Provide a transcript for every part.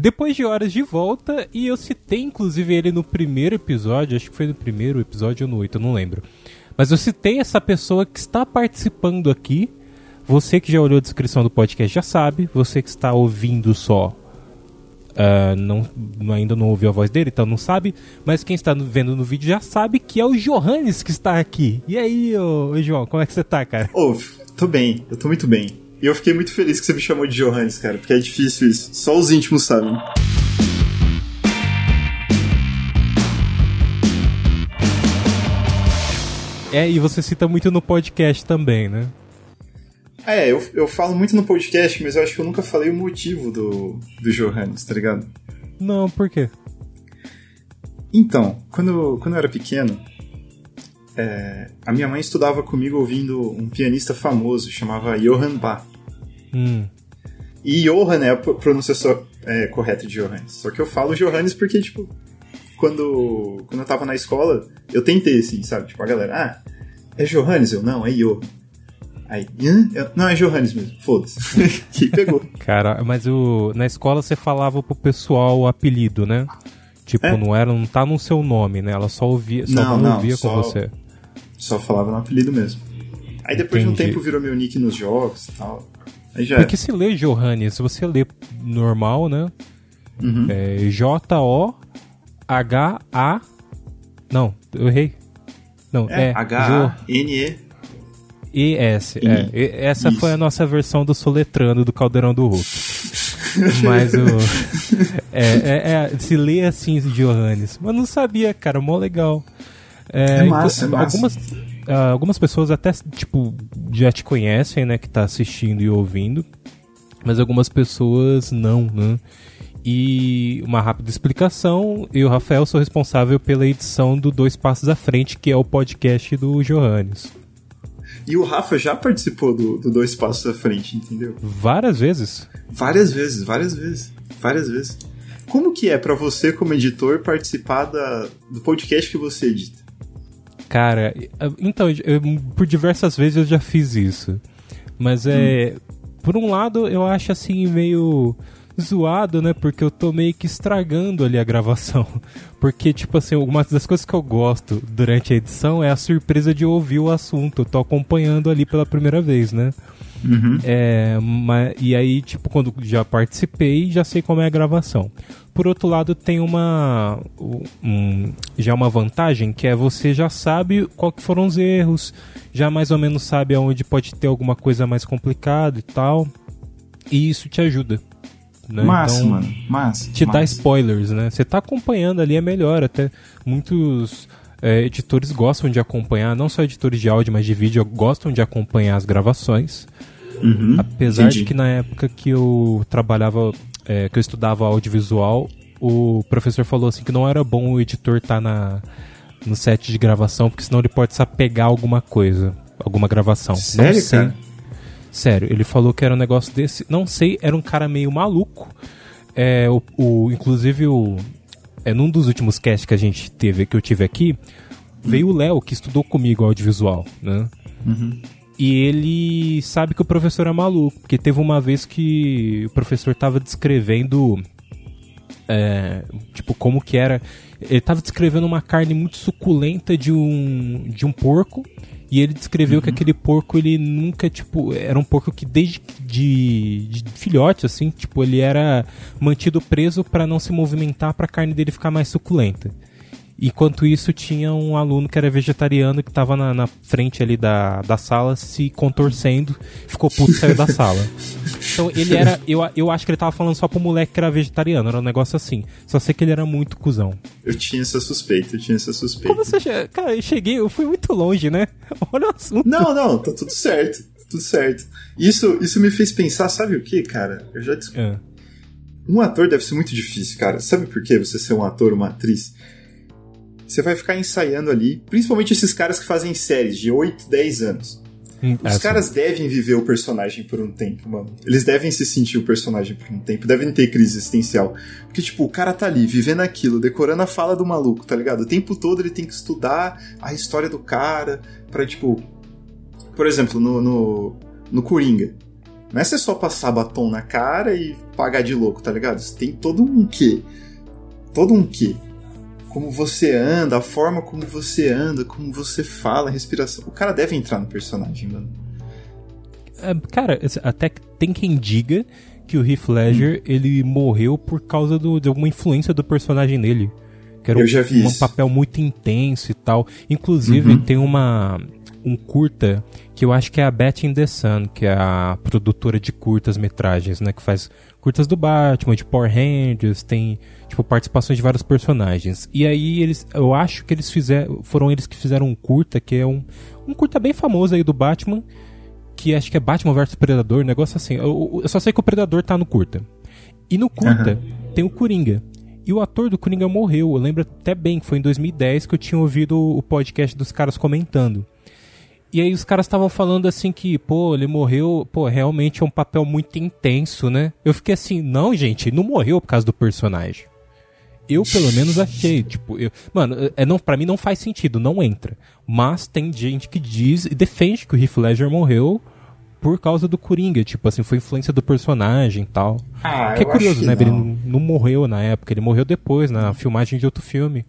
depois de horas de volta, e eu citei inclusive ele no primeiro episódio, acho que foi no primeiro episódio ou no oito, não lembro. Mas eu citei essa pessoa que está participando aqui. Você que já olhou a descrição do podcast já sabe, você que está ouvindo só Uh, não, ainda não ouviu a voz dele, então não sabe. Mas quem está vendo no vídeo já sabe que é o Johannes que está aqui. E aí, ô, ô João, como é que você tá, cara? Ô, oh, tô bem, eu tô muito bem. E eu fiquei muito feliz que você me chamou de Johannes, cara, porque é difícil isso. Só os íntimos sabem. É, e você cita muito no podcast também, né? É, eu, eu falo muito no podcast, mas eu acho que eu nunca falei o motivo do, do Johannes, tá ligado? Não, por quê? Então, quando, quando eu era pequeno, é, a minha mãe estudava comigo ouvindo um pianista famoso, chamava Johann Bach. Hum. E Johann é a pronúncia é, correta de Johannes. Só que eu falo Johannes porque, tipo, quando, quando eu tava na escola, eu tentei, assim, sabe? Tipo, a galera, ah, é Johannes? Eu, não, é Johann. Aí, Hã? não, é Johannes mesmo, foda-se. que pegou. Cara, mas o, na escola você falava pro pessoal o apelido, né? Tipo, é? não era, não tá no seu nome, né? Ela só ouvia, só não, não, ouvia só, com você. Só falava no apelido mesmo. Aí depois Entendi. de um tempo virou meu nick nos jogos e tal. Aí já Porque se lê Johannes, se você lê normal, né? Uhum. É J-O-H-A. Não, eu errei. Não, é, é H-A-N-E. ES. É. Essa Isso. foi a nossa versão do soletrando do Caldeirão do Hulk. Mas o. É, é, é, se lê assim Johannes. Mas não sabia, cara, mó legal. É, é massa, então, é massa. Algumas, uh, algumas pessoas até, tipo, já te conhecem, né, que tá assistindo e ouvindo. Mas algumas pessoas não, né? E uma rápida explicação: eu Rafael sou responsável pela edição do Dois Passos à Frente, que é o podcast do Johannes. E o Rafa já participou do, do Dois Passos à Frente, entendeu? Várias vezes? Várias vezes, várias vezes. Várias vezes. Como que é para você, como editor, participar da, do podcast que você edita? Cara, então, eu, por diversas vezes eu já fiz isso. Mas é. Hum. Por um lado, eu acho assim meio zoado, né? Porque eu tô meio que estragando ali a gravação. Porque, tipo assim, uma das coisas que eu gosto durante a edição é a surpresa de ouvir o assunto. Eu tô acompanhando ali pela primeira vez, né? Uhum. É, mas, e aí, tipo, quando já participei, já sei como é a gravação. Por outro lado, tem uma um, já uma vantagem que é você já sabe qual que foram os erros, já mais ou menos sabe aonde pode ter alguma coisa mais complicada e tal. E isso te ajuda. Né? Massa, então, mano. Massa. Te massa. dá spoilers, né? Você tá acompanhando ali, é melhor. Até muitos é, editores gostam de acompanhar, não só editores de áudio, mas de vídeo, gostam de acompanhar as gravações. Uhum, Apesar entendi. de que na época que eu trabalhava, é, que eu estudava audiovisual, o professor falou assim que não era bom o editor estar tá na, no set de gravação, porque senão ele pode se apegar a alguma coisa, alguma gravação. Sério, não sei. Cara? Sério, ele falou que era um negócio desse. Não sei, era um cara meio maluco. É, o, o, inclusive, o, é, num dos últimos casts que a gente teve, que eu tive aqui, veio o Léo, que estudou comigo audiovisual, né? Uhum. E ele sabe que o professor é maluco, porque teve uma vez que o professor estava descrevendo. É, tipo, como que era. Ele estava descrevendo uma carne muito suculenta de um, de um porco. E ele descreveu uhum. que aquele porco, ele nunca, tipo, era um porco que desde de, de filhote, assim, tipo, ele era mantido preso para não se movimentar para a carne dele ficar mais suculenta. Enquanto isso, tinha um aluno que era vegetariano que estava na, na, frente ali da, da sala se contorcendo, ficou puto e saiu da sala. Então ele era. Eu, eu acho que ele tava falando só pro moleque que era vegetariano, era um negócio assim. Só sei que ele era muito cuzão. Eu tinha essa suspeita, eu tinha essa suspeita. Como você. Cara, eu cheguei, eu fui muito longe, né? Olha o assunto. Não, não, tá tudo certo. Tudo certo. Isso, isso me fez pensar, sabe o que, cara? Eu já descobri. É. Um ator deve ser muito difícil, cara. Sabe por que você ser um ator, uma atriz? Você vai ficar ensaiando ali, principalmente esses caras que fazem séries de 8, 10 anos. Hum, Os é caras devem viver o personagem por um tempo, mano. Eles devem se sentir o personagem por um tempo, devem ter crise existencial. Porque, tipo, o cara tá ali, vivendo aquilo, decorando a fala do maluco, tá ligado? O tempo todo ele tem que estudar a história do cara, pra, tipo. Por exemplo, no, no, no Coringa. Não é você só passar batom na cara e pagar de louco, tá ligado? Você tem todo um quê? Todo um quê? Como você anda, a forma como você anda, como você fala, a respiração. O cara deve entrar no personagem, mano. É, cara, até tem quem diga que o Heath Ledger hum. ele morreu por causa do, de alguma influência do personagem dele. Que era Eu já vi um, um papel muito intenso e tal. Inclusive, uhum. tem uma um curta que eu acho que é a Betty in the Sun, que é a produtora de curtas metragens, né, que faz curtas do Batman, de Power Rangers, tem tipo participações de vários personagens. E aí eles, eu acho que eles fizeram, foram eles que fizeram um curta que é um um curta bem famoso aí do Batman, que acho que é Batman vs Predador, um negócio assim. Eu, eu, só sei que o Predador tá no curta. E no curta uhum. tem o Coringa. E o ator do Coringa morreu. Eu lembro até bem que foi em 2010 que eu tinha ouvido o podcast dos caras comentando. E aí os caras estavam falando assim que, pô, ele morreu, pô, realmente é um papel muito intenso, né? Eu fiquei assim, não, gente, ele não morreu por causa do personagem. Eu, pelo menos, achei, tipo, eu, mano, é, não, pra mim não faz sentido, não entra. Mas tem gente que diz e defende que o Heath Ledger morreu por causa do Coringa, tipo assim, foi influência do personagem e tal. Ah, que é curioso, né? Não. Ele não, não morreu na época, ele morreu depois, na filmagem de outro filme.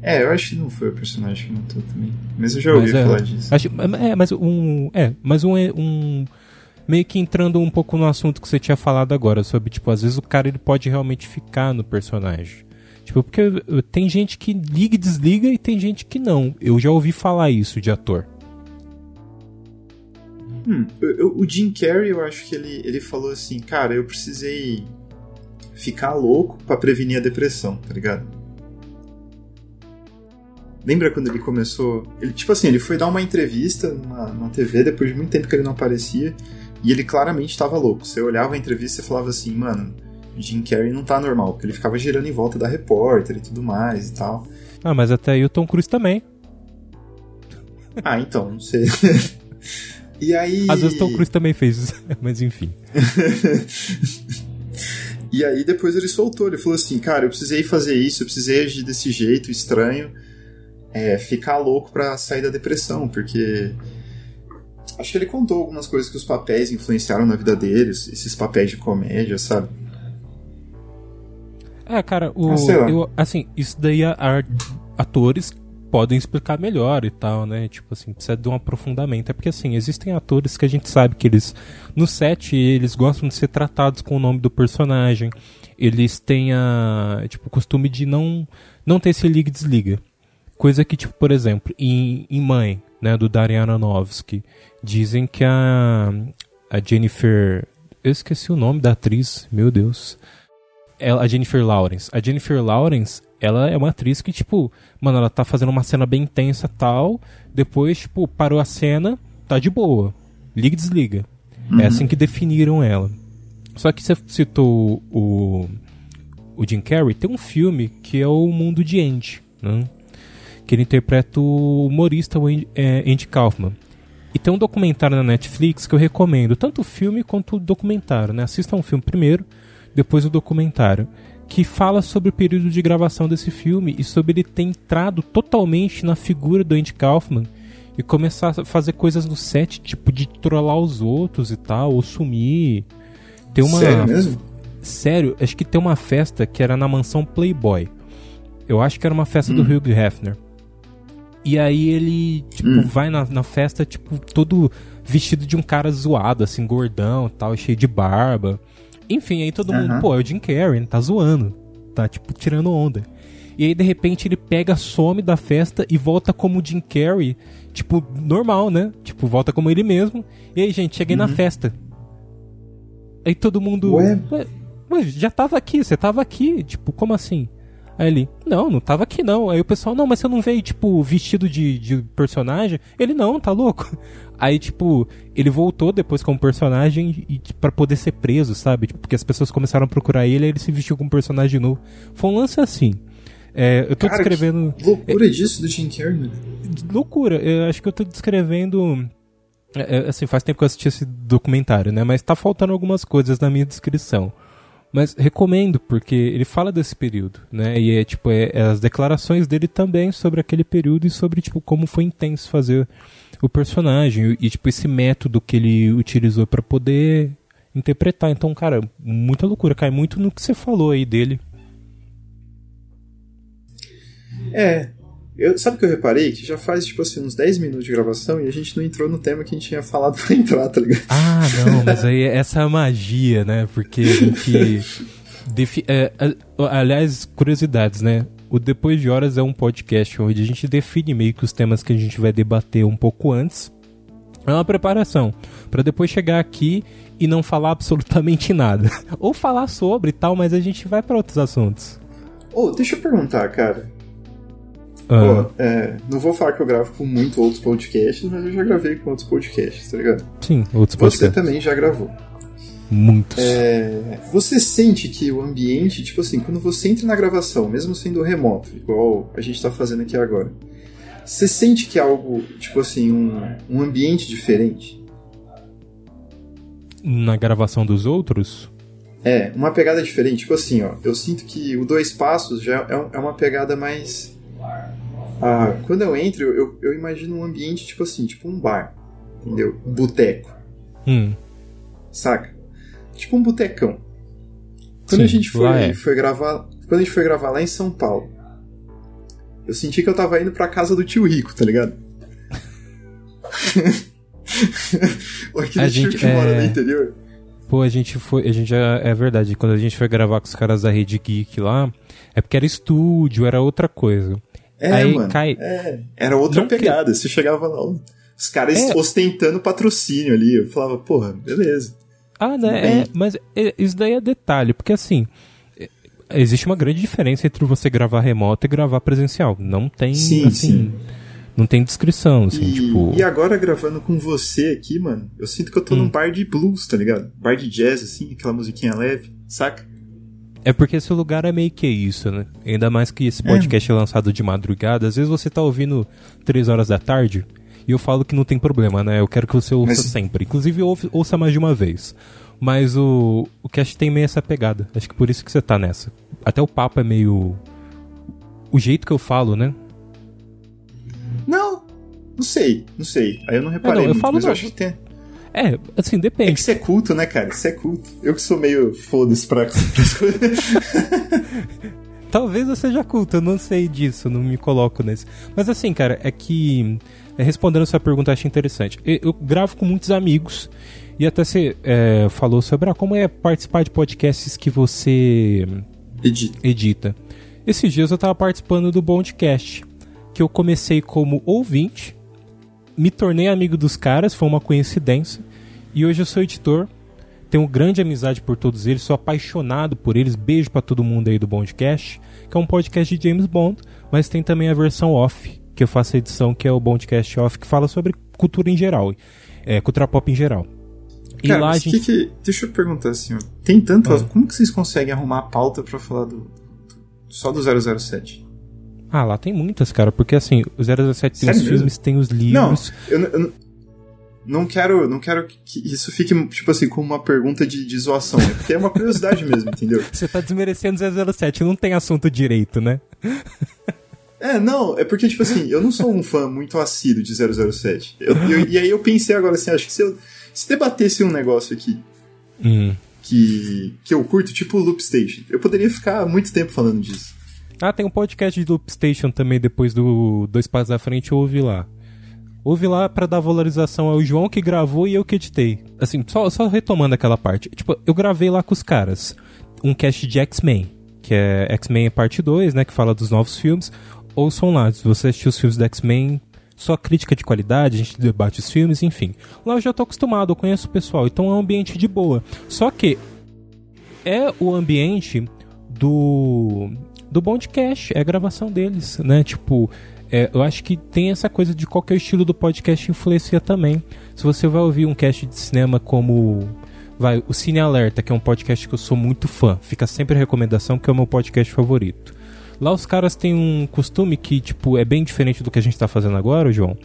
É, eu acho que não foi o personagem que matou também. Mas eu já ouvi é, falar disso. Acho, é, mas um. É, mas um, um. Meio que entrando um pouco no assunto que você tinha falado agora, sobre, tipo, às vezes o cara ele pode realmente ficar no personagem. Tipo, porque tem gente que liga e desliga e tem gente que não. Eu já ouvi falar isso de ator. Hum, eu, o Jim Carrey, eu acho que ele, ele falou assim, cara, eu precisei ficar louco para prevenir a depressão, tá ligado? Lembra quando ele começou? Ele, tipo assim, ele foi dar uma entrevista numa, numa TV depois de muito tempo que ele não aparecia e ele claramente estava louco. Você olhava a entrevista e falava assim, mano, Jim Carrey não tá normal, porque ele ficava girando em volta da repórter e tudo mais e tal. Ah, mas até aí o Tom Cruise também. Ah, então, não sei. e aí. Às vezes o Tom Cruise também fez isso, mas enfim. e aí depois ele soltou, ele falou assim, cara, eu precisei fazer isso, eu precisei agir desse jeito estranho é, ficar louco para sair da depressão, porque acho que ele contou algumas coisas que os papéis influenciaram na vida deles, esses papéis de comédia, sabe? É, cara, o, ah, eu, assim, isso daí a, a, atores podem explicar melhor e tal, né? Tipo assim, precisa de um aprofundamento. É porque assim, existem atores que a gente sabe que eles no set eles gostam de ser tratados com o nome do personagem. Eles têm a, tipo, o costume de não não ter esse liga e desliga. Coisa que, tipo, por exemplo, em, em Mãe, né, do Darren Aronofsky, dizem que a, a Jennifer... Eu esqueci o nome da atriz, meu Deus. Ela, a Jennifer Lawrence. A Jennifer Lawrence, ela é uma atriz que, tipo, mano, ela tá fazendo uma cena bem intensa tal, depois, tipo, parou a cena, tá de boa. Liga e desliga. É uhum. É assim que definiram ela. Só que você citou o, o Jim Carrey, tem um filme que é o Mundo de Andy, né? Que ele interpreta o humorista é, Andy Kaufman. E tem um documentário na Netflix que eu recomendo, tanto o filme quanto o documentário, né? Assista um filme primeiro, depois o documentário, que fala sobre o período de gravação desse filme e sobre ele ter entrado totalmente na figura do Andy Kaufman e começar a fazer coisas no set, tipo de trollar os outros e tal, ou sumir. Tem uma Sério mesmo? Sério, acho que tem uma festa que era na mansão Playboy. Eu acho que era uma festa hum. do Hugh Hefner. E aí ele, tipo, hum. vai na, na festa, tipo, todo vestido de um cara zoado, assim, gordão tal, cheio de barba. Enfim, aí todo mundo, pô, é o Jim Carrey, tá zoando. Tá, tipo, tirando onda. E aí, de repente, ele pega, some da festa e volta como o Jim Carrey, tipo, normal, né? Tipo, volta como ele mesmo. E aí, gente, cheguei uhum. na festa. Aí todo mundo. Ué? Ué, já tava aqui, você tava aqui. Tipo, como assim? Aí ele, não, não tava aqui não. Aí o pessoal, não, mas você não veio, tipo, vestido de, de personagem? Ele, não, tá louco. Aí, tipo, ele voltou depois como personagem e para poder ser preso, sabe? Tipo, porque as pessoas começaram a procurar ele e ele se vestiu como personagem novo. Foi um lance assim. É, eu tô Cara, descrevendo. loucura é, disso do Jim Carrey. Loucura. Eu acho que eu tô descrevendo. É, é, assim, faz tempo que eu assisti esse documentário, né? Mas tá faltando algumas coisas na minha descrição. Mas recomendo, porque ele fala desse período, né? E é tipo, é, é, as declarações dele também sobre aquele período e sobre, tipo, como foi intenso fazer o personagem e, tipo, esse método que ele utilizou para poder interpretar. Então, cara, muita loucura, cai muito no que você falou aí dele. É, eu, sabe o que eu reparei? Que já faz, tipo assim, uns 10 minutos de gravação e a gente não entrou no tema que a gente tinha falado pra entrar, tá ligado? Ah, não, mas aí essa é a magia, né? Porque a gente. Defi é, aliás, curiosidades, né? O Depois de Horas é um podcast onde a gente define meio que os temas que a gente vai debater um pouco antes. É uma preparação. para depois chegar aqui e não falar absolutamente nada. Ou falar sobre e tal, mas a gente vai para outros assuntos. Ô, oh, deixa eu perguntar, cara. Ah. Pô, é, não vou falar que eu gravo com muitos outros podcasts, mas eu já gravei com outros podcasts, tá ligado? Sim, outros podcasts. Você também já gravou. Muitos. É, você sente que o ambiente, tipo assim, quando você entra na gravação, mesmo sendo remoto, igual a gente tá fazendo aqui agora, você sente que é algo, tipo assim, um, um ambiente diferente? Na gravação dos outros? É, uma pegada diferente. Tipo assim, ó, eu sinto que o Dois Passos já é, é uma pegada mais ah, quando eu entro, eu, eu imagino um ambiente tipo assim, tipo um bar, entendeu? Um boteco. Hum. Saca? Tipo um botecão. Quando Sim, a gente foi, é. foi gravar, quando a gente foi gravar lá em São Paulo, eu senti que eu tava indo pra casa do tio Rico, tá ligado? Aquele a tio gente, que é... mora no interior. Pô, a gente foi. A gente já. É verdade, quando a gente foi gravar com os caras da Rede Geek lá, é porque era estúdio, era outra coisa. É, Aí mano. Cai... É, era outra Não pegada. Que... Você chegava lá, os caras é. ostentando patrocínio ali. Eu falava, porra, beleza. Ah, né? É, mas é, isso daí é detalhe, porque assim. É, existe uma grande diferença entre você gravar remoto e gravar presencial. Não tem, sim, assim, sim. Não tem descrição, assim, e, tipo... E agora gravando com você aqui, mano, eu sinto que eu tô hum. num bar de blues, tá ligado? Bar de jazz, assim, aquela musiquinha leve, saca? É porque esse lugar é meio que isso, né? Ainda mais que esse podcast é, é lançado de madrugada. Às vezes você tá ouvindo 3 horas da tarde e eu falo que não tem problema, né? Eu quero que você ouça Mas... sempre. Inclusive, ouça mais de uma vez. Mas o, o cast tem meio essa pegada. Acho que por isso que você tá nessa. Até o papo é meio. O jeito que eu falo, né? Não, não sei, não sei. Aí eu não reparei. É, não, eu muito, falo mas não. eu acho que tem. É, assim, depende. É que você é culto, né, cara? Você é culto. Eu que sou meio foda-se pra Talvez eu seja culto, eu não sei disso, não me coloco nesse. Mas assim, cara, é que. É, respondendo a sua pergunta, acho interessante. Eu, eu, gravo com muitos amigos e até você é, falou sobre ah, como é participar de podcasts que você edita. edita. Esses dias eu estava participando do Bondcast, que eu comecei como ouvinte me tornei amigo dos caras, foi uma coincidência. E hoje eu sou editor, tenho grande amizade por todos eles, sou apaixonado por eles. Beijo para todo mundo aí do Bondcast, que é um podcast de James Bond, mas tem também a versão off, que eu faço a edição, que é o Bondcast off, que fala sobre cultura em geral, é, cultura pop em geral. E Cara, lá a gente... que que, deixa eu perguntar assim, tem tanto, ah. como que vocês conseguem arrumar a pauta para falar do só do 007? Ah, lá tem muitas, cara, porque assim, o 007 tem os filmes, tem os livros. Não, eu, eu, não quero, não quero que isso fique, tipo assim, como uma pergunta de, de zoação, é porque é uma curiosidade mesmo, entendeu? Você tá desmerecendo 007, não tem assunto direito, né? É, não, é porque, tipo assim, eu não sou um fã muito assíduo de 007. Eu, eu, e aí eu pensei agora assim, acho que se eu se debatesse um negócio aqui hum. que, que eu curto, tipo o Loop Station, eu poderia ficar muito tempo falando disso. Ah, tem um podcast do Loop Station também, depois do Dois Passos à Frente, ouvi lá. Ouvi lá para dar valorização ao João que gravou e eu que editei. Assim, só, só retomando aquela parte. Tipo, eu gravei lá com os caras um cast de X-Men, que é X-Men parte 2, né, que fala dos novos filmes. Ouçam lá, se você assistiu os filmes do X-Men, só crítica de qualidade, a gente debate os filmes, enfim. Lá eu já tô acostumado, eu conheço o pessoal, então é um ambiente de boa. Só que é o ambiente do do Bondcast, é a gravação deles, né? Tipo, é, eu acho que tem essa coisa de qualquer estilo do podcast influencia também. Se você vai ouvir um cast de cinema como vai o Cine Alerta, que é um podcast que eu sou muito fã, fica sempre a recomendação que é o meu podcast favorito. Lá os caras têm um costume que tipo é bem diferente do que a gente está fazendo agora, João,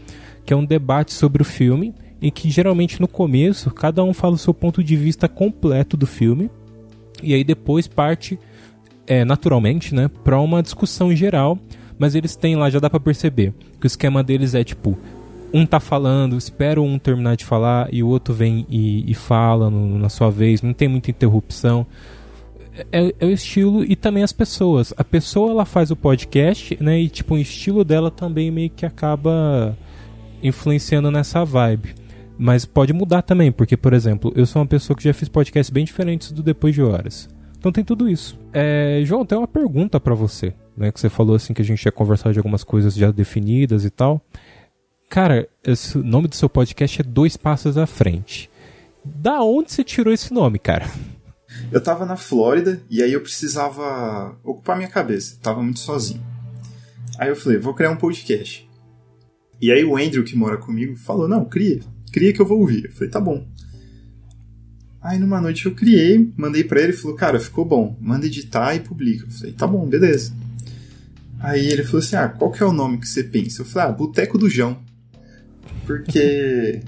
que é um debate sobre o filme e que geralmente no começo cada um fala o seu ponto de vista completo do filme E aí depois parte é, naturalmente, né, para uma discussão geral, mas eles têm lá, já dá para perceber, que o esquema deles é tipo, um tá falando, espera um terminar de falar e o outro vem e, e fala no, na sua vez, não tem muita interrupção. É, é, o estilo e também as pessoas. A pessoa ela faz o podcast, né? E tipo, o estilo dela também meio que acaba influenciando nessa vibe. Mas pode mudar também, porque, por exemplo, eu sou uma pessoa que já fiz podcasts bem diferentes do Depois de Horas. Então tem tudo isso. É, João, tem uma pergunta para você, né? Que você falou assim que a gente ia conversar de algumas coisas já definidas e tal. Cara, esse nome do seu podcast é Dois Passos à Frente. Da onde você tirou esse nome, cara? Eu tava na Flórida e aí eu precisava ocupar minha cabeça. Tava muito sozinho. Aí eu falei, vou criar um podcast. E aí o Andrew, que mora comigo, falou, não, cria. Cria que eu vou ouvir. Eu falei, tá bom. Aí numa noite eu criei, mandei para ele falou: Cara, ficou bom, manda editar e publica. Eu falei: Tá bom, beleza. Aí ele falou assim: Ah, qual que é o nome que você pensa? Eu falei: Ah, Boteco do Jão. Porque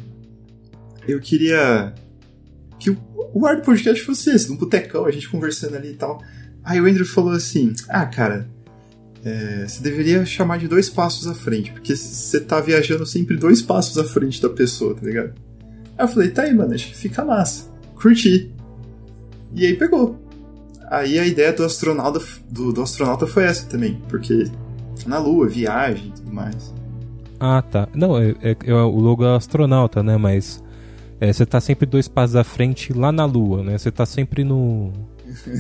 eu queria que o, o ar do podcast fosse esse, num botecão, a gente conversando ali e tal. Aí o Andrew falou assim: Ah, cara, é, você deveria chamar de dois passos à frente, porque você tá viajando sempre dois passos à frente da pessoa, tá ligado? Aí eu falei: Tá aí, mano, acho que fica massa curti. E aí pegou. Aí a ideia do astronauta, do, do astronauta foi essa também, porque na Lua, viagem e tudo mais. Ah, tá. Não, é, é, é o logo é astronauta, né? Mas é, você tá sempre dois passos à frente lá na Lua, né? Você tá sempre no,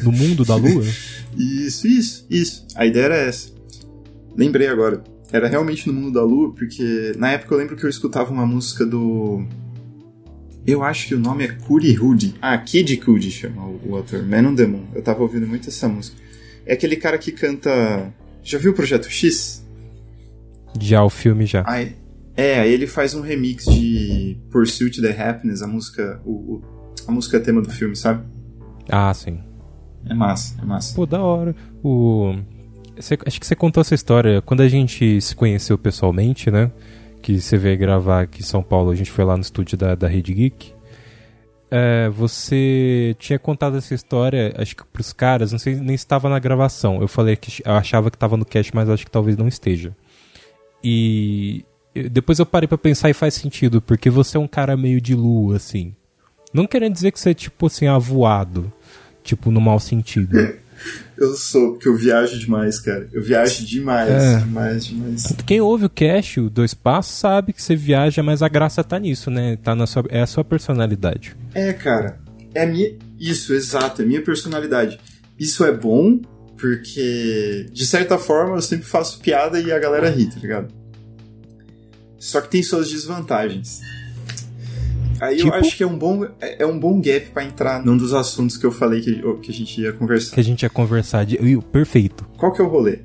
no mundo da Lua. isso, isso, isso. A ideia era essa. Lembrei agora. Era realmente no mundo da Lua, porque na época eu lembro que eu escutava uma música do eu acho que o nome é Kuri Hood. Ah, Kid Cudi chama o, o ator. Man on the Moon. Eu tava ouvindo muito essa música. É aquele cara que canta. Já viu o Projeto X? Já, o filme já. Ah, é, aí ele faz um remix de Pursuit the Happiness, a música. O, o, a música tema do filme, sabe? Ah, sim. É massa, é massa. Pô, da hora. O. Acho que você contou essa história quando a gente se conheceu pessoalmente, né? Que você veio gravar aqui em São Paulo, a gente foi lá no estúdio da, da Rede Geek. É, você tinha contado essa história, acho que pros caras, não sei nem estava na gravação. Eu falei que eu achava que estava no cast, mas acho que talvez não esteja. E depois eu parei para pensar e faz sentido, porque você é um cara meio de lua, assim. Não querendo dizer que você é tipo assim, avoado, tipo no mau sentido. Eu sou, porque eu viajo demais, cara. Eu viajo demais, é. demais, demais. Quem ouve o Cash, o Dois Passos, sabe que você viaja, mas a graça tá nisso, né? Tá na sua, é a sua personalidade. É, cara. É minha. Isso, exato, é a minha personalidade. Isso é bom, porque, de certa forma, eu sempre faço piada e a galera ri, tá ligado? Só que tem suas desvantagens. Aí tipo... eu acho que é um bom, é, é um bom gap para entrar num dos assuntos que eu falei que, que a gente ia conversar. Que a gente ia conversar. De... Perfeito. Qual que é o rolê?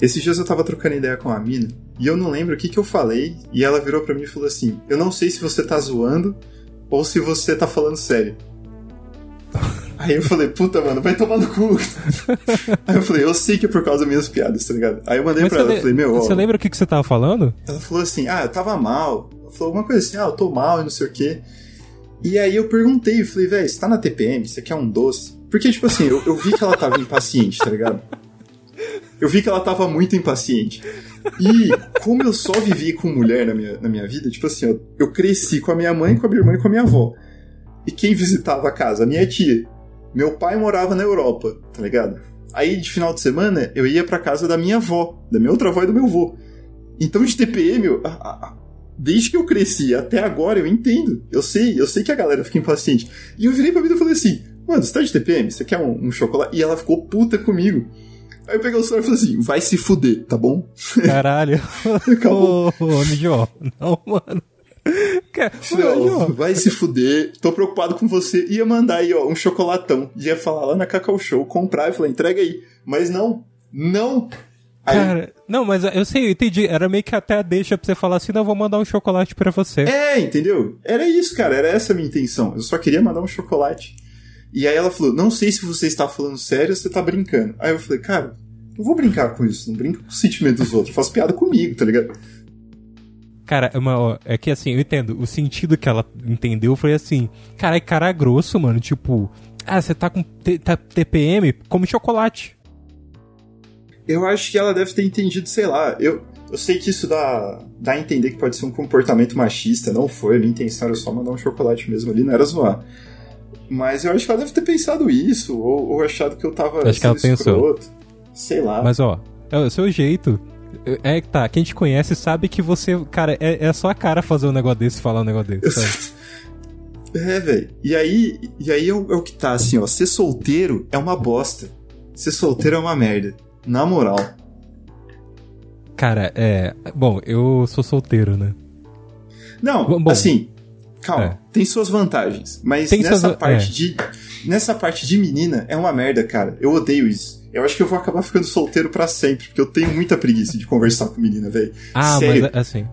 Esses dias eu tava trocando ideia com a mina e eu não lembro o que, que eu falei e ela virou para mim e falou assim: Eu não sei se você tá zoando ou se você tá falando sério. Aí eu falei, puta, mano, vai tomar no cu. Aí eu falei, eu sei que é por causa das minhas piadas, tá ligado? Aí eu mandei Mas pra ela, le... falei, meu. Você ó, lembra o que, que você tava falando? Ela falou assim, ah, eu tava mal falou alguma coisa assim, ah, eu tô mal e não sei o quê. E aí eu perguntei, eu falei, velho, você tá na TPM? Você quer um doce? Porque, tipo assim, eu, eu vi que ela tava impaciente, tá ligado? Eu vi que ela tava muito impaciente. E como eu só vivi com mulher na minha, na minha vida, tipo assim, eu, eu cresci com a minha mãe, com a minha irmã e com a minha avó. E quem visitava a casa? A minha tia. Meu pai morava na Europa, tá ligado? Aí de final de semana eu ia pra casa da minha avó, da minha outra avó e do meu avô. Então de TPM, a, a, desde que eu cresci até agora, eu entendo. Eu sei, eu sei que a galera fica impaciente. E eu virei pra vida e falei assim: Mano, você tá de TPM? Você quer um, um chocolate? E ela ficou puta comigo. Aí eu peguei o celular e falei assim: vai se fuder, tá bom? Caralho. Acabou. Ô, ô, não, mano. Não, vai se fuder, tô preocupado com você. Ia mandar aí, ó, um chocolatão. Ia falar lá na Cacau Show, comprar e falar, entrega aí. Mas não, não. Cara, não, mas eu sei, eu entendi. Era meio que até deixa pra você falar assim, não, eu vou mandar um chocolate para você. É, entendeu? Era isso, cara, era essa a minha intenção. Eu só queria mandar um chocolate. E aí ela falou, não sei se você está falando sério ou você tá brincando. Aí eu falei, cara, não vou brincar com isso, não brinco com o sentimento dos outros, faço piada comigo, tá ligado? Cara, é uma, é que assim, eu entendo, o sentido que ela entendeu foi assim, cara, é cara grosso, mano, tipo, Ah, você tá com tá TPM? Come chocolate. Eu acho que ela deve ter entendido, sei lá. Eu, eu sei que isso dá, dá a entender que pode ser um comportamento machista. Não foi, a minha intenção era só mandar um chocolate mesmo ali, não era zoar. Mas eu acho que ela deve ter pensado isso, ou, ou achado que eu tava. Acho que ela pensou. Sei lá. Mas ó, é o seu jeito. É que tá, quem te conhece sabe que você, cara, é, é só a cara fazer um negócio desse falar um negócio desse. é, velho. E aí, e aí é o, é o que tá, assim, ó. Ser solteiro é uma bosta. Ser solteiro é uma merda. Na moral. Cara, é. Bom, eu sou solteiro, né? Não, Bom, assim, calma, é. tem suas vantagens. Mas tem nessa suas... parte é. de. Nessa parte de menina é uma merda, cara. Eu odeio isso. Eu acho que eu vou acabar ficando solteiro para sempre, porque eu tenho muita preguiça de conversar com menina, velho. Ah, Sério. mas assim.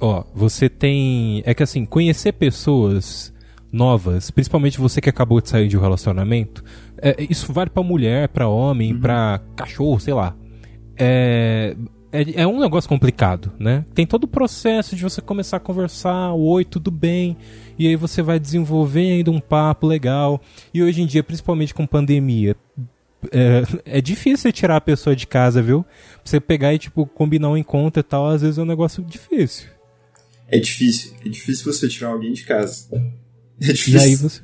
Ó, você tem. É que assim, conhecer pessoas novas, principalmente você que acabou de sair de um relacionamento, é, isso vale para mulher, para homem, uhum. para cachorro, sei lá. É, é, é, um negócio complicado, né? Tem todo o processo de você começar a conversar, oi, tudo bem, e aí você vai desenvolvendo um papo legal. E hoje em dia, principalmente com pandemia, é, é difícil tirar a pessoa de casa, viu? Você pegar e, tipo, combinar um encontro e tal, às vezes é um negócio difícil. É difícil. É difícil você tirar alguém de casa. É difícil. E aí você.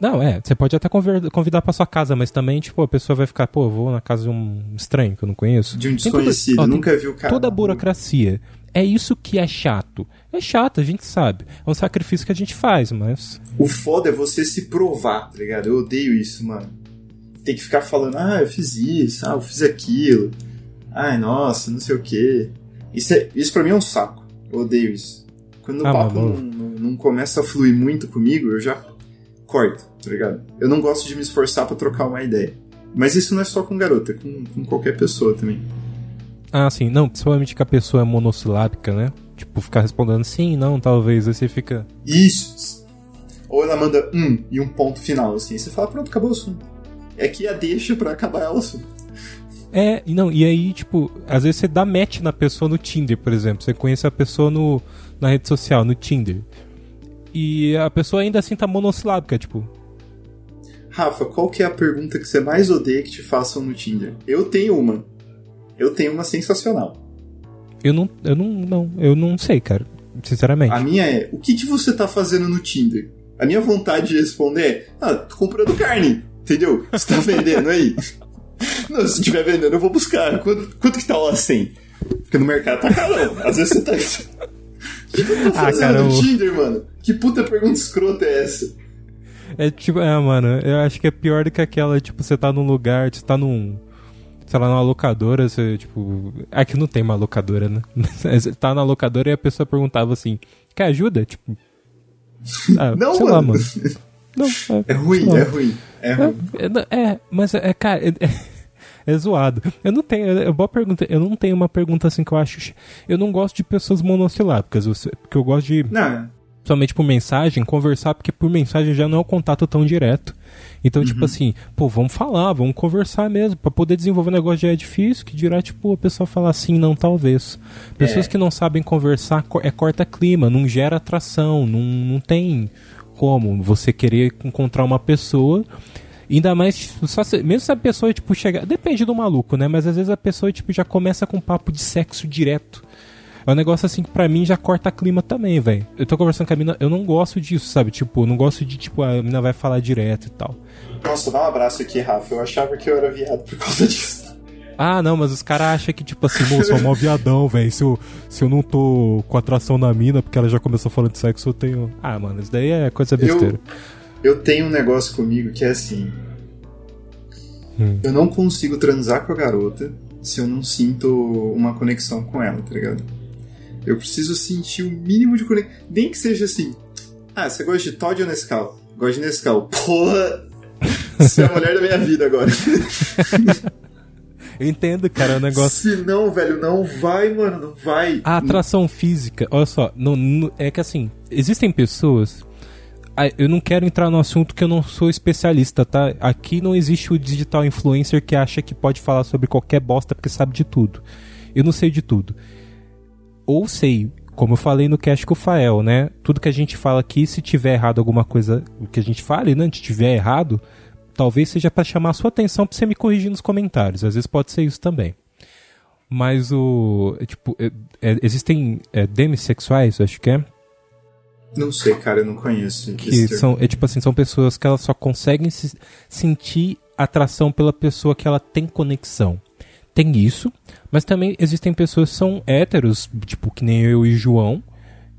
Não, é, você pode até convidar pra sua casa, mas também, tipo, a pessoa vai ficar, pô, vou na casa de um estranho que eu não conheço. De um desconhecido, toda, ó, nunca viu o cara. Toda a burocracia. É isso que é chato. É chato, a gente sabe. É um sacrifício que a gente faz, mas. O foda é você se provar, tá ligado? Eu odeio isso, mano. Tem que ficar falando, ah, eu fiz isso, ah, eu fiz aquilo. Ai, nossa, não sei o quê. Isso, é, isso pra mim é um saco. Eu odeio isso. Quando o ah, papo não, não, não começa a fluir muito comigo, eu já corto, tá ligado? Eu não gosto de me esforçar para trocar uma ideia. Mas isso não é só com garota, é com, com qualquer pessoa também. Ah, sim. Não, principalmente que a pessoa é monossilábica, né? Tipo, ficar respondendo sim, não, talvez. Aí você fica. Isso! Ou ela manda um e um ponto final, assim. Aí você fala, pronto, acabou o assunto. É que a deixa pra acabar o assunto. É, não, e aí, tipo, às vezes você dá match na pessoa no Tinder, por exemplo. Você conhece a pessoa no, na rede social, no Tinder. E a pessoa ainda assim tá monossilábica, tipo. Rafa, qual que é a pergunta que você mais odeia que te façam no Tinder? Eu tenho uma. Eu tenho uma sensacional. Eu não, eu não, não, eu não sei, cara. Sinceramente. A minha é, o que, que você tá fazendo no Tinder? A minha vontade de responder é, ah, tô comprando carne, entendeu? Você tá vendendo aí? não, se estiver vendendo, eu vou buscar. Quanto, quanto que tá lá 100? Porque no mercado tá caro. Às vezes você tá... O que, que eu tô fazendo ah, cara, no. Tinder, mano? Que puta pergunta escrota é essa? É tipo, é, mano, eu acho que é pior do que aquela, tipo, você tá num lugar, você tá num. Sei lá, numa locadora, você, tipo. Aqui não tem uma locadora, né? Você tá na locadora e a pessoa perguntava assim: quer ajuda? Tipo. Ah, não, sei mano. Lá, mano. Não, é, é ruim, é ruim. É ruim. É, é mas é, cara. É, é zoado. Eu não tenho. É boa pergunta. Eu não tenho uma pergunta assim que eu acho. Eu não gosto de pessoas monossilábicas. Porque eu gosto de. Não. Somente por mensagem, conversar, porque por mensagem já não é um contato tão direto. Então, tipo uhum. tipo assim, pô, vamos falar, vamos conversar mesmo. para poder desenvolver um negócio já é difícil, que dirá, tipo, a pessoa falar sim, não, talvez. Pessoas é. que não sabem conversar é corta clima, não gera atração, não, não tem como você querer encontrar uma pessoa Ainda mais, só se, mesmo se a pessoa, tipo, chegar. Depende do maluco, né? Mas às vezes a pessoa, tipo, já começa com papo de sexo direto. É um negócio assim que pra mim já corta clima também, velho. Eu tô conversando com a mina, eu não gosto disso, sabe? Tipo, não gosto de, tipo, a mina vai falar direto e tal. Nossa, dá um abraço aqui, Rafa. Eu achava que eu era viado por causa disso. Ah, não, mas os caras acham que, tipo assim, moço, sou mó viadão, velho. Se eu, se eu não tô com atração na mina, porque ela já começou falando de sexo, eu tenho. Ah, mano, isso daí é coisa besteira. Eu eu tenho um negócio comigo que é assim. Hum. Eu não consigo transar com a garota se eu não sinto uma conexão com ela, tá ligado? Eu preciso sentir o mínimo de conexão. Nem que seja assim. Ah, você gosta de Todd ou Nescau? Gosto de Nescau. Porra! Você é a mulher da minha vida agora. Eu entendo, cara, o negócio. Se não, velho, não vai, mano, não vai. A atração física, olha só, não, não, é que assim, existem pessoas eu não quero entrar no assunto que eu não sou especialista, tá? Aqui não existe o digital influencer que acha que pode falar sobre qualquer bosta porque sabe de tudo. Eu não sei de tudo. Ou sei, como eu falei no cast com o Fael, né? Tudo que a gente fala aqui, se tiver errado alguma coisa, que a gente fale, né? Se tiver errado, talvez seja para chamar a sua atenção pra você me corrigir nos comentários. Às vezes pode ser isso também. Mas o. Tipo, é, é, existem é, demissexuais, acho que é. Não sei, cara, eu não conheço. Que são, é tipo assim, são pessoas que elas só conseguem se sentir atração pela pessoa que ela tem conexão. Tem isso, mas também existem pessoas que são héteros, tipo, que nem eu e João,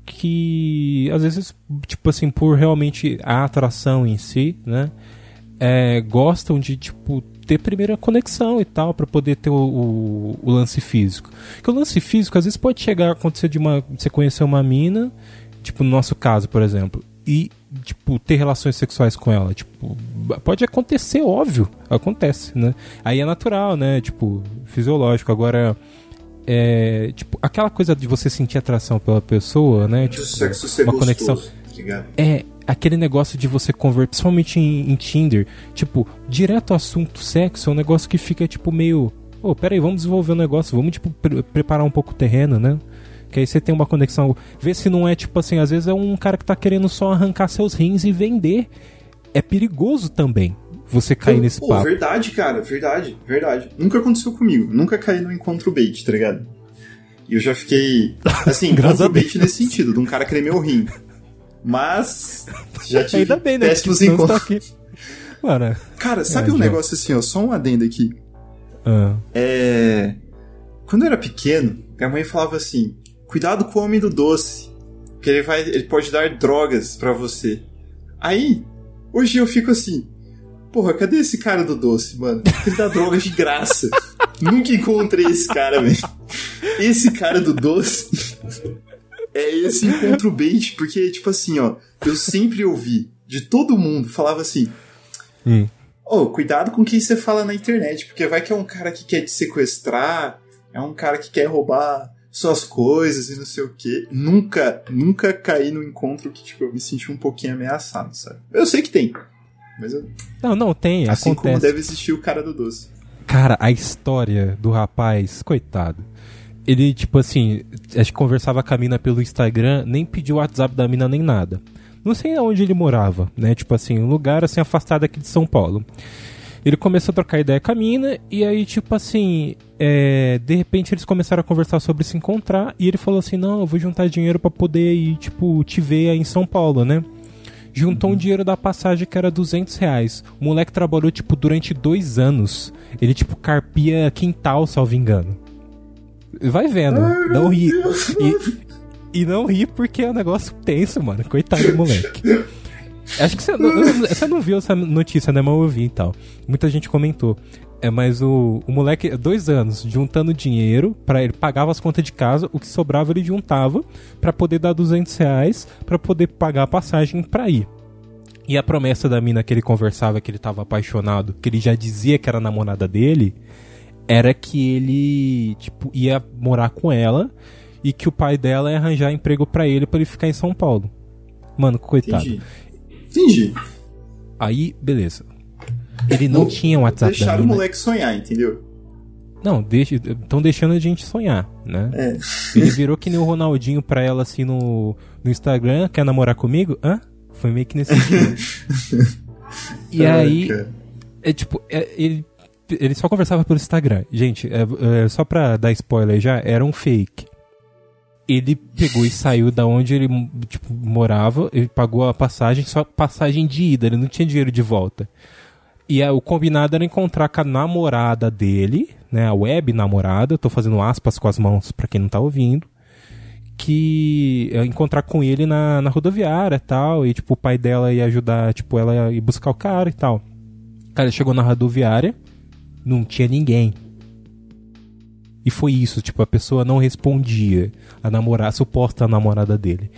que às vezes, tipo assim, por realmente a atração em si, né? É, gostam de, tipo, ter primeira conexão e tal, para poder ter o, o, o, lance físico. Porque o lance físico, às vezes, pode chegar a acontecer de uma. Você conhecer uma mina, tipo, no nosso caso, por exemplo, e, tipo, ter relações sexuais com ela. Tipo, pode acontecer, óbvio. Acontece, né? Aí é natural, né? Tipo, fisiológico. Agora é, tipo, aquela coisa de você sentir atração pela pessoa, né? Tipo, sexo ser uma conexão. Tá é aquele negócio de você conversar, principalmente em, em, Tinder, tipo, direto ao assunto sexo é um negócio que fica, tipo, meio. Ô, oh, peraí, vamos desenvolver um negócio, vamos, tipo, pre preparar um pouco o terreno, né? Que aí você tem uma conexão. Vê se não é, tipo assim, às vezes é um cara que tá querendo só arrancar seus rins e vender. É perigoso também você cair Pô, nesse papo. Verdade, cara, verdade, verdade. Nunca aconteceu comigo. Nunca caí no encontro bait, tá ligado? E eu já fiquei. Assim, encontro bait nesse sentido, de um cara querer meu rim. Mas. Já tive Ainda bem, né? péssimos encontros. Tá Mano, cara, sabe é, um já. negócio assim, ó, só um adendo aqui. Ah. É. Quando eu era pequeno, minha mãe falava assim: cuidado com o homem do doce. Que ele vai. ele pode dar drogas para você. Aí, hoje eu fico assim, Porra, cadê esse cara do doce, mano? Ele dá drogas de graça. Nunca encontrei esse cara, velho. Esse cara do doce é esse encontro bait, porque, tipo assim, ó, eu sempre ouvi de todo mundo, falava assim. Hum. Oh, cuidado com quem você fala na internet, porque vai que é um cara que quer te sequestrar, é um cara que quer roubar suas coisas e não sei o que. Nunca, nunca caí no encontro que, tipo, eu me senti um pouquinho ameaçado, sabe? Eu sei que tem. Mas eu... Não, não, tem. Assim acontece. como deve existir o cara do doce. Cara, a história do rapaz, coitado. Ele, tipo assim, acho que conversava com a mina pelo Instagram, nem pediu o WhatsApp da mina nem nada. Não sei aonde ele morava, né? Tipo assim, um lugar assim afastado aqui de São Paulo. Ele começou a trocar ideia com a mina, e aí, tipo assim, é, de repente eles começaram a conversar sobre se encontrar, e ele falou assim: Não, eu vou juntar dinheiro para poder ir, tipo, te ver aí em São Paulo, né? juntou um dinheiro da passagem que era 200 reais. O moleque trabalhou, tipo, durante dois anos. Ele, tipo, carpia quintal, salvo engano. Vai vendo, Ai, não ri. E, e, não ri porque é um negócio tenso, mano. Coitado do moleque. Acho que você não, você não viu essa notícia, né? Mas eu vi e tal. Muita gente comentou. É, mas o, o moleque, dois anos, juntando dinheiro para ele pagava as contas de casa, o que sobrava ele juntava para poder dar 200 reais para poder pagar a passagem para ir. E a promessa da mina que ele conversava, que ele tava apaixonado, que ele já dizia que era namorada dele, era que ele, tipo, ia morar com ela e que o pai dela ia arranjar emprego para ele para ele ficar em São Paulo. Mano, coitado. Entendi. Entendi. Aí, beleza. Ele não, tinha um WhatsApp Deixaram o moleque sonhar, entendeu? Não, estão deixando a gente sonhar, né? É. Ele virou que nem o Ronaldinho pra ela assim no, no Instagram, quer namorar comigo? Hã? Foi meio que nesse sentido. e aí, é tipo, é, ele, ele só conversava pelo Instagram. Gente, é, é, só pra dar spoiler já, era um fake. Ele pegou e saiu da onde ele tipo, morava, ele pagou a passagem, só passagem de ida, ele não tinha dinheiro de volta. E é, o combinado era encontrar com a namorada dele, né? A web namorada, tô fazendo aspas com as mãos para quem não tá ouvindo. Que é, encontrar com ele na, na rodoviária e tal. E tipo, o pai dela ia ajudar, tipo, ela ia buscar o cara e tal. Cara chegou na rodoviária, não tinha ninguém. E foi isso, tipo, a pessoa não respondia. A namorada, a suposta namorada dele.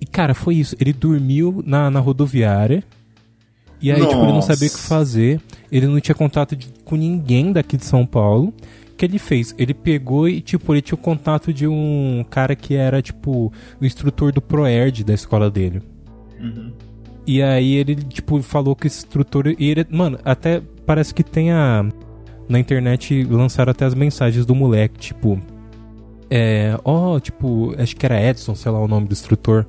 E cara, foi isso. Ele dormiu na, na rodoviária e aí, Nossa. tipo, ele não sabia o que fazer, ele não tinha contato de, com ninguém daqui de São Paulo. O que ele fez? Ele pegou e, tipo, ele tinha o contato de um cara que era, tipo, o instrutor do ProErd da escola dele. Uhum. E aí ele, tipo, falou que esse instrutor. E ele, mano, até parece que tem a. Na internet lançaram até as mensagens do moleque, tipo. É. Ó, oh, tipo, acho que era Edson, sei lá o nome do instrutor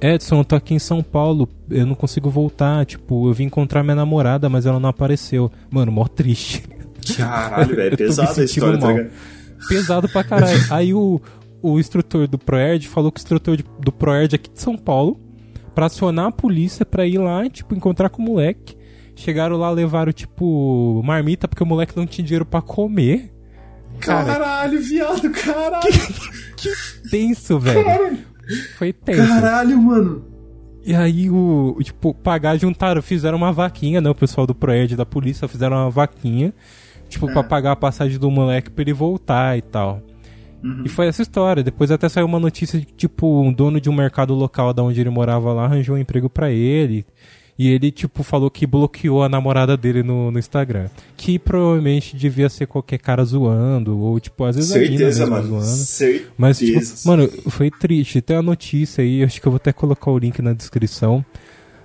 Edson, eu tô aqui em São Paulo, eu não consigo voltar. Tipo, eu vim encontrar minha namorada, mas ela não apareceu. Mano, mó triste. Caralho, velho, é pesado a história, tá? Pesado pra caralho. Aí o, o instrutor do ProErd falou que o instrutor do ProErd aqui de São Paulo pra acionar a polícia pra ir lá, tipo, encontrar com o moleque. Chegaram lá, levaram, tipo, marmita porque o moleque não tinha dinheiro pra comer. Cara, caralho, viado, caralho. Que, que tenso, velho. Caralho. Foi tenso. Caralho, mano. E aí, o, tipo, pagar, juntaram, fizeram uma vaquinha, né? O pessoal do Proed da polícia fizeram uma vaquinha, tipo, é. pra pagar a passagem do moleque pra ele voltar e tal. Uhum. E foi essa história. Depois até saiu uma notícia de, tipo, um dono de um mercado local da onde ele morava lá arranjou um emprego para ele. E ele, tipo, falou que bloqueou a namorada dele no, no Instagram. Que provavelmente devia ser qualquer cara zoando, ou, tipo, às vezes Certeza, a mina mano. zoando. Certeza. Mas, tipo, mano, foi triste. Tem a notícia aí, acho que eu vou até colocar o link na descrição.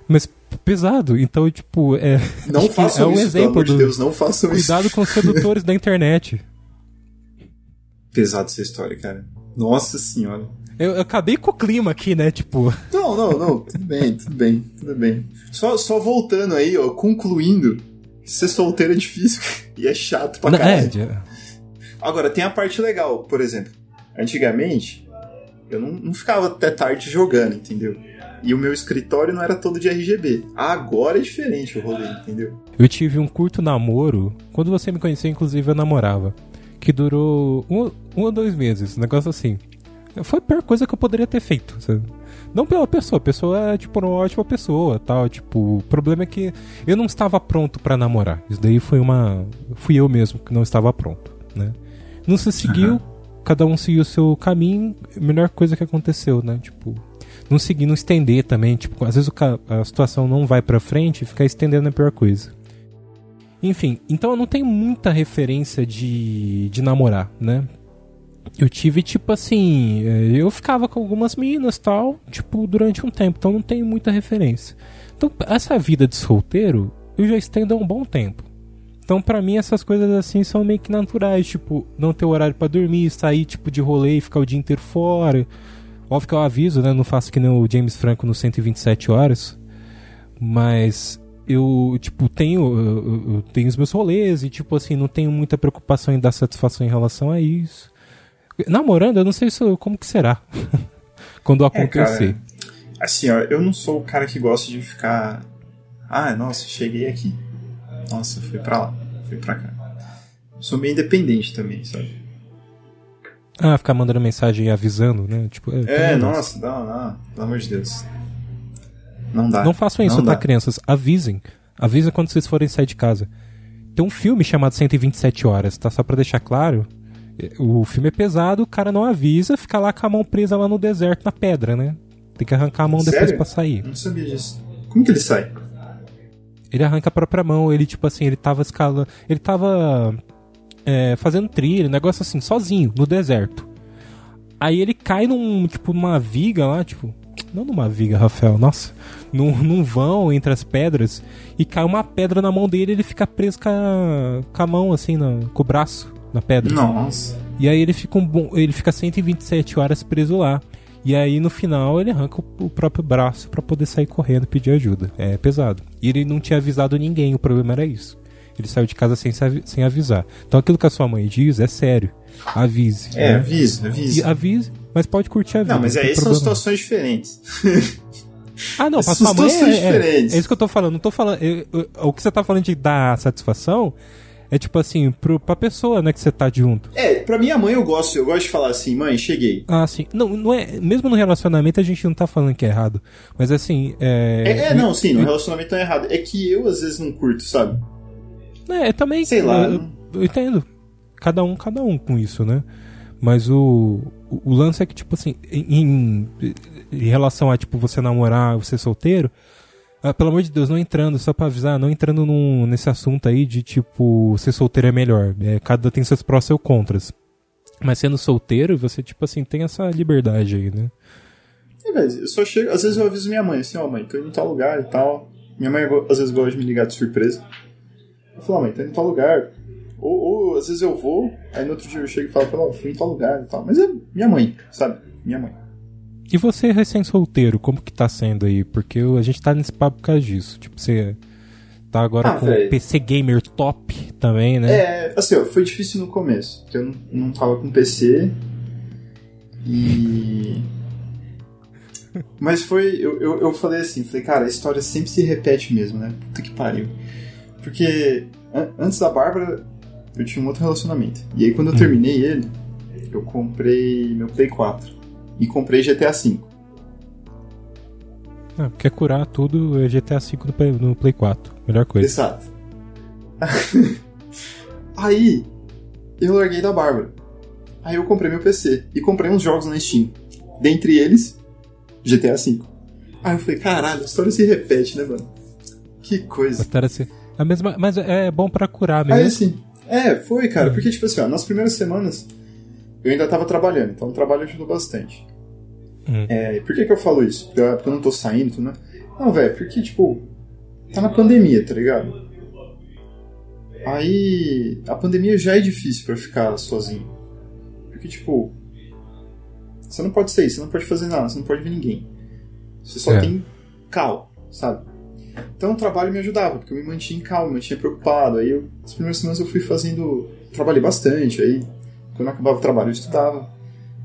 Mas pesado, então, tipo, é. Não façam é um isso, exemplo do. De Deus, não façam cuidado isso. com os sedutores da internet. Pesado essa história, cara. Nossa senhora. Eu, eu, acabei com o clima aqui, né? Tipo. Não, não, não. Tudo bem, tudo bem, tudo bem. Só, só voltando aí, ó, concluindo. Ser solteiro é difícil e é chato pra caralho. É, Agora, tem a parte legal, por exemplo. Antigamente, eu não, não ficava até tarde jogando, entendeu? E o meu escritório não era todo de RGB. Agora é diferente o rolê, entendeu? Eu tive um curto namoro. Quando você me conheceu, inclusive, eu namorava. Que durou um, um ou dois meses, um negócio assim. Foi a pior coisa que eu poderia ter feito. Sabe? Não pela pessoa, a pessoa é tipo uma ótima pessoa, tal, tipo, o problema é que eu não estava pronto para namorar. Isso daí foi uma fui eu mesmo que não estava pronto, né? Não se seguiu, uhum. cada um seguiu o seu caminho, melhor coisa que aconteceu, né? Tipo, não seguir, não estender também, tipo, às vezes a situação não vai para frente, ficar estendendo é a pior coisa. Enfim, então eu não tenho muita referência de, de namorar, né? eu tive, tipo assim, é, eu ficava com algumas minas tal, tipo, durante um tempo, então não tenho muita referência. Então, essa vida de solteiro, eu já estendo há um bom tempo. Então, para mim, essas coisas assim são meio que naturais, tipo, não ter horário para dormir, sair, tipo, de rolê e ficar o dia inteiro fora. Óbvio que eu aviso, né? Não faço que nem o James Franco no 127 horas. Mas eu, tipo, tenho, eu, eu tenho os meus rolês e, tipo assim, não tenho muita preocupação em dar satisfação em relação a isso. Namorando, eu não sei isso, como que será quando acontecer. É, cara, assim, ó, eu não sou o cara que gosta de ficar. Ah, nossa, cheguei aqui. Nossa, fui pra lá, fui pra cá. Eu sou meio independente também, sabe? Ah, ficar mandando mensagem e avisando, né? Tipo, é, é nossa, não, não, pelo amor de Deus. Não dá. Não façam isso, não tá, dá. crianças? Avisem. Avisem quando vocês forem sair de casa. Tem um filme chamado 127 Horas, tá? Só pra deixar claro o filme é pesado, o cara não avisa, fica lá com a mão presa lá no deserto, na pedra, né? Tem que arrancar a mão Sério? depois pra sair. Não sabia disso. Como que ele sai? Ele arranca a própria mão, ele, tipo assim, ele tava escalando. Ele tava é, fazendo trilha, negócio assim, sozinho, no deserto. Aí ele cai num, tipo, numa viga lá, tipo. Não numa viga, Rafael, nossa. Num, num vão entre as pedras. E cai uma pedra na mão dele ele fica preso com a, com a mão, assim, com o braço na pedra. Nossa. E aí ele fica um bom, ele fica 127 horas preso lá. E aí no final ele arranca o, próprio braço para poder sair correndo e pedir ajuda. É pesado. E ele não tinha avisado ninguém, o problema era isso. Ele saiu de casa sem, sem avisar. Então aquilo que a sua mãe diz é sério. Avise. É, né? avise, avise. E avise, mas pode curtir a vida. Não, mas aí são situações diferentes. Ah, não, pra sua mãe é, é, é, isso que eu tô falando. Não tô falando. Eu, eu, o que você tá falando de dar satisfação é tipo assim, pro, pra pessoa, né, que você tá junto. É, pra minha mãe eu gosto, eu gosto de falar assim, mãe, cheguei. Ah, sim. Não, não é. Mesmo no relacionamento a gente não tá falando que é errado. Mas assim. É, é, é não, sim, no relacionamento é errado. É que eu às vezes não curto, sabe? É, também. Sei lá. Eu, eu, entendo. Cada um, cada um com isso, né? Mas o, o, lance é que, tipo assim, em, em relação a, tipo, você namorar, você solteiro, ah, pelo amor de Deus, não entrando, só pra avisar, não entrando num, nesse assunto aí de tipo, ser solteiro é melhor. É, cada tem seus prós e contras. Mas sendo solteiro, você, tipo assim, tem essa liberdade aí, né? É, velho, eu só chego. Às vezes eu aviso minha mãe, assim, ó, oh, mãe, tô indo em tal lugar e tal. Minha mãe às vezes gosta de me ligar de surpresa. Eu falo, oh, mãe, tô indo em tal lugar. Ou, ou, às vezes eu vou, aí no outro dia eu chego e falo oh, fui em tal lugar e tal. Mas é minha mãe, sabe? Minha mãe. E você, recém-solteiro, como que tá sendo aí? Porque a gente tá nesse papo por causa disso. Tipo, você tá agora ah, com o PC Gamer top também, né? É, assim, ó, foi difícil no começo. Porque eu não, não tava com PC. E. Mas foi. Eu, eu, eu, falei assim, falei, cara, a história sempre se repete mesmo, né? Puta que pariu. Porque an antes da Bárbara, eu tinha um outro relacionamento. E aí quando eu hum. terminei ele, eu comprei meu Play 4 e comprei GTA V. Ah, quer curar tudo é GTA V no Play, no Play 4. Melhor coisa. Exato. Aí, eu larguei da Bárbara. Aí eu comprei meu PC e comprei uns jogos na Steam. Dentre eles, GTA V. Aí eu falei, caralho, a história se repete, né, mano? Que coisa. A se... a mesma... Mas é bom para curar mesmo. Aí assim, é, foi, cara, porque tipo assim, ó, nas primeiras semanas eu ainda tava trabalhando, então o trabalho ajudou bastante. Hum. É, por que que eu falo isso? Porque eu, porque eu não tô saindo, né? Não, velho, porque, tipo, tá na pandemia, tá ligado? Aí, a pandemia já é difícil para ficar sozinho. Porque, tipo, você não pode sair, você não pode fazer nada, você não pode ver ninguém. Você só é. tem cal, sabe? Então o trabalho me ajudava, porque eu me mantinha em calma, me mantinha preocupado. Aí, eu, as primeiras semanas eu fui fazendo. Trabalhei bastante, aí quando acabava o trabalho eu estudava.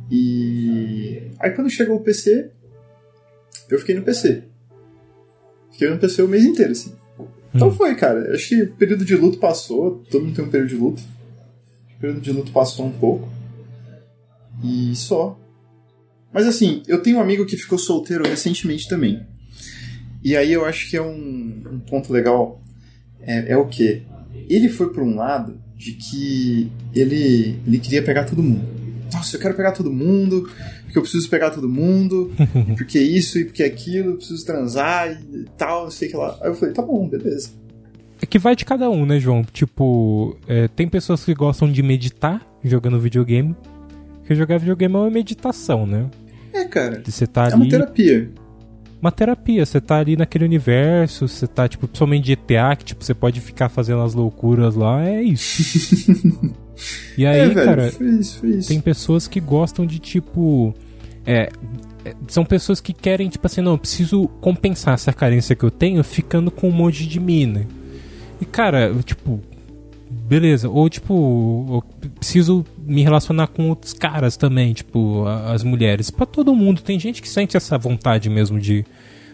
E aí quando chegou o PC, eu fiquei no PC. Fiquei no PC o mês inteiro, assim. Então foi, cara. Acho que o período de luto passou, todo mundo tem um período de luto. O período de luto passou um pouco. E só. Mas assim, eu tenho um amigo que ficou solteiro recentemente também. E aí eu acho que é um, um ponto legal. É, é o que? Ele foi por um lado de que ele, ele queria pegar todo mundo. Nossa, eu quero pegar todo mundo, porque eu preciso pegar todo mundo, porque isso e porque aquilo, eu preciso transar e tal, não sei o que lá. Aí eu falei, tá bom, beleza. É que vai de cada um, né, João? Tipo, é, tem pessoas que gostam de meditar jogando videogame, porque jogar videogame é uma meditação, né? É, cara. Você tá é ali... uma terapia uma terapia. Você tá ali naquele universo, você tá, tipo, principalmente GTA, que tipo, você pode ficar fazendo as loucuras lá, é isso. e aí, é, velho, cara, foi isso, foi isso. tem pessoas que gostam de, tipo. É, é, são pessoas que querem, tipo assim, não, eu preciso compensar essa carência que eu tenho ficando com um monte de mina. E, cara, tipo, beleza. Ou, tipo, preciso me relacionar com outros caras também, tipo, as mulheres. para todo mundo. Tem gente que sente essa vontade mesmo de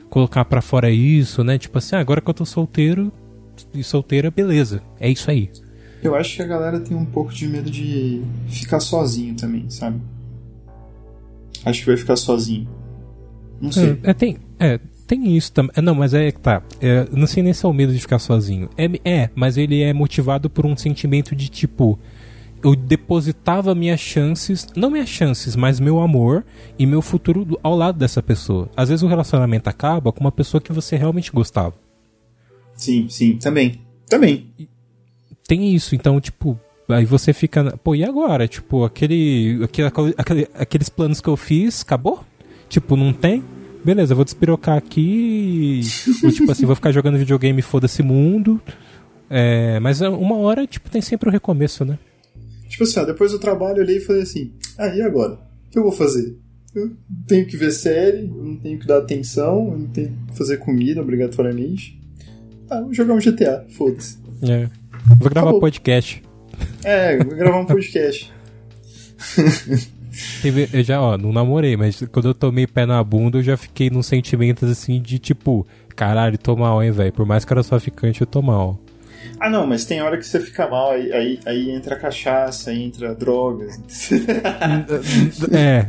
colocar para fora isso, né? Tipo assim, ah, agora que eu tô solteiro e solteira, beleza. É isso aí. Eu acho que a galera tem um pouco de medo de ficar sozinho também, sabe? Acho que vai ficar sozinho. Não sei. É, é tem, é, tem isso também. Não, mas é que tá. É, não sei nem se é o medo de ficar sozinho. É, é, mas ele é motivado por um sentimento de tipo. Eu depositava minhas chances, não minhas chances, mas meu amor e meu futuro ao lado dessa pessoa. Às vezes o relacionamento acaba com uma pessoa que você realmente gostava. Sim, sim, também. Também. Tem isso, então, tipo, aí você fica. Pô, e agora? Tipo, aquele, aquele, aquele, aqueles planos que eu fiz, acabou? Tipo, não tem? beleza, vou despirocar aqui. ou, tipo assim, vou ficar jogando videogame foda-se mundo. É, mas uma hora, tipo, tem sempre o um recomeço, né? Tipo assim, ó, depois do trabalho eu olhei e falei assim: ah, e agora? O que eu vou fazer? Eu tenho que ver série, eu não tenho que dar atenção, eu não tenho que fazer comida obrigatoriamente. Ah, vou jogar um GTA, foda-se. É. Vou gravar Acabou. podcast. É, vou gravar um podcast. Teve, eu já, ó, não namorei, mas quando eu tomei pé na bunda, eu já fiquei num sentimento assim de tipo, caralho, tô mal, hein, velho. Por mais que era só ficante, eu tô mal. Ah, não, mas tem hora que você fica mal, aí, aí, aí entra cachaça, aí entra drogas. é.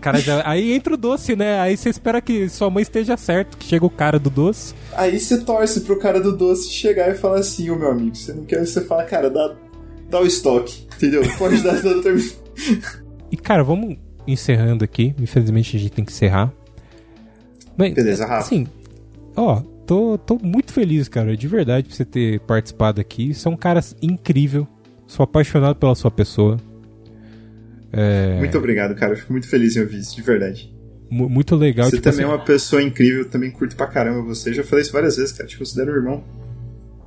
Cara já, aí entra o doce, né? Aí você espera que sua mãe esteja certo, que chega o cara do doce. Aí você torce pro cara do doce chegar e falar assim, ô meu amigo, você não quer, você fala, cara, dá, dá o estoque, entendeu? Pode dar outra E cara, vamos encerrando aqui. Infelizmente a gente tem que encerrar. Mas, Beleza, Rafa. Assim, ó, tô, tô muito feliz, cara, de verdade, por você ter participado aqui. Você é um cara incrível. Sou apaixonado pela sua pessoa. É... Muito obrigado, cara. Eu fico muito feliz em ouvir isso, de verdade. M muito legal. Você tipo também assim... é uma pessoa incrível, também curto pra caramba você. Já falei isso várias vezes, cara. Te considero um irmão.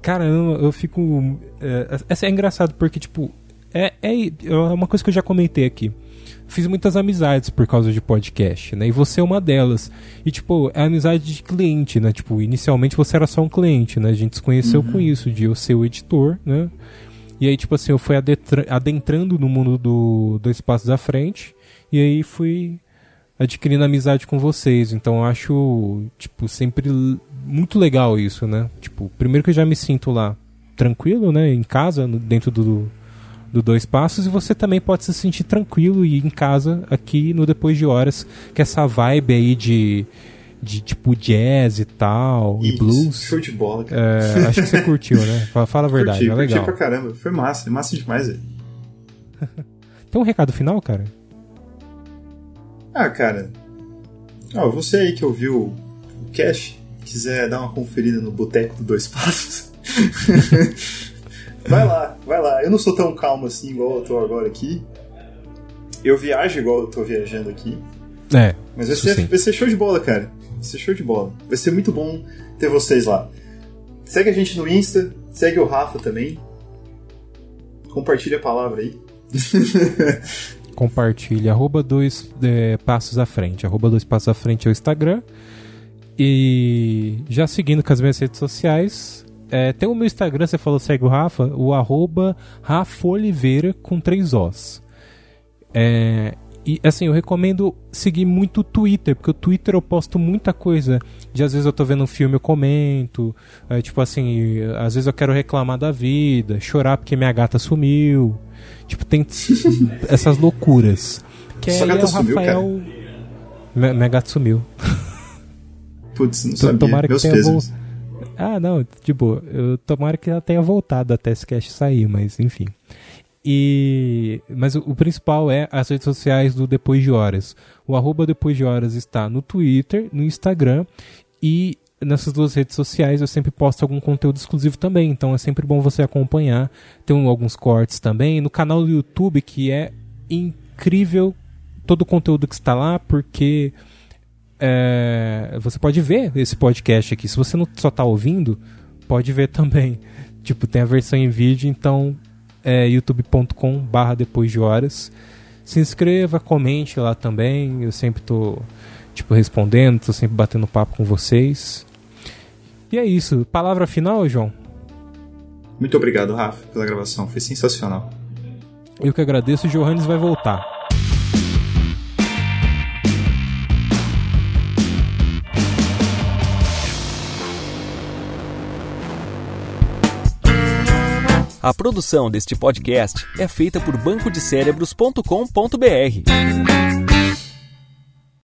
Caramba, eu fico. É, é, é engraçado porque, tipo, é, é, é uma coisa que eu já comentei aqui. Fiz muitas amizades por causa de podcast, né? E você é uma delas. E, tipo, é amizade de cliente, né? Tipo, inicialmente você era só um cliente, né? A gente se conheceu uhum. com isso, de eu ser o editor, né? E aí, tipo assim, eu fui adentrando no mundo do Dois Passos à Frente. E aí fui adquirindo amizade com vocês. Então eu acho, tipo, sempre muito legal isso, né? Tipo, primeiro que eu já me sinto lá tranquilo, né? Em casa, dentro do, do Dois Passos e você também pode se sentir tranquilo e em casa aqui no Depois de Horas, que é essa vibe aí de, de tipo jazz e tal, Isso, e blues. Show de bola, cara. É, acho que você curtiu, né? Fala, a verdade, curti, é legal. Curti pra caramba, foi massa, é massa demais, velho. Tem um recado final, cara? Ah, cara. Ó, você aí que ouviu o Cash, quiser dar uma conferida no Boteco do Dois Passos. Vai lá, vai lá. Eu não sou tão calmo assim igual eu tô agora aqui. Eu viajo igual eu tô viajando aqui. É. Mas vai ser, vai ser show de bola, cara. Vai ser show de bola. Vai ser muito bom ter vocês lá. Segue a gente no Insta, segue o Rafa também. Compartilha a palavra aí. Compartilha, arroba dois é, passos à frente. Arroba dois passos à frente é o Instagram. E já seguindo com as minhas redes sociais, é, tem o meu Instagram, você falou segue o Rafa, o arroba Rafa Oliveira com três Os. É, e assim, eu recomendo seguir muito o Twitter, porque o Twitter eu posto muita coisa. De às vezes eu tô vendo um filme, eu comento. É, tipo assim, às vezes eu quero reclamar da vida, chorar porque minha gata sumiu. Tipo, tem essas loucuras. Que Sua gata é o Rafael. Sumiu, minha, minha gata sumiu. Putz, não sabia. Tomara Meus que tenha pesos. Ah, não, tipo, eu tomara que ela tenha voltado até esse cast sair, mas enfim. E mas o, o, principal é as redes sociais do Depois de Horas. O arroba Depois de Horas está no Twitter, no Instagram e nessas duas redes sociais eu sempre posto algum conteúdo exclusivo também, então é sempre bom você acompanhar. Tem alguns cortes também no canal do YouTube que é incrível todo o conteúdo que está lá, porque é, você pode ver esse podcast aqui. Se você não só está ouvindo, pode ver também. Tipo, tem a versão em vídeo, então é youtube.com barra depois de horas. Se inscreva, comente lá também. Eu sempre tô tipo respondendo, tô sempre batendo papo com vocês. E é isso. Palavra final, João? Muito obrigado, Rafa, pela gravação. Foi sensacional. Eu que agradeço. O Johannes vai voltar. A produção deste podcast é feita por bancodecerebros.com.br.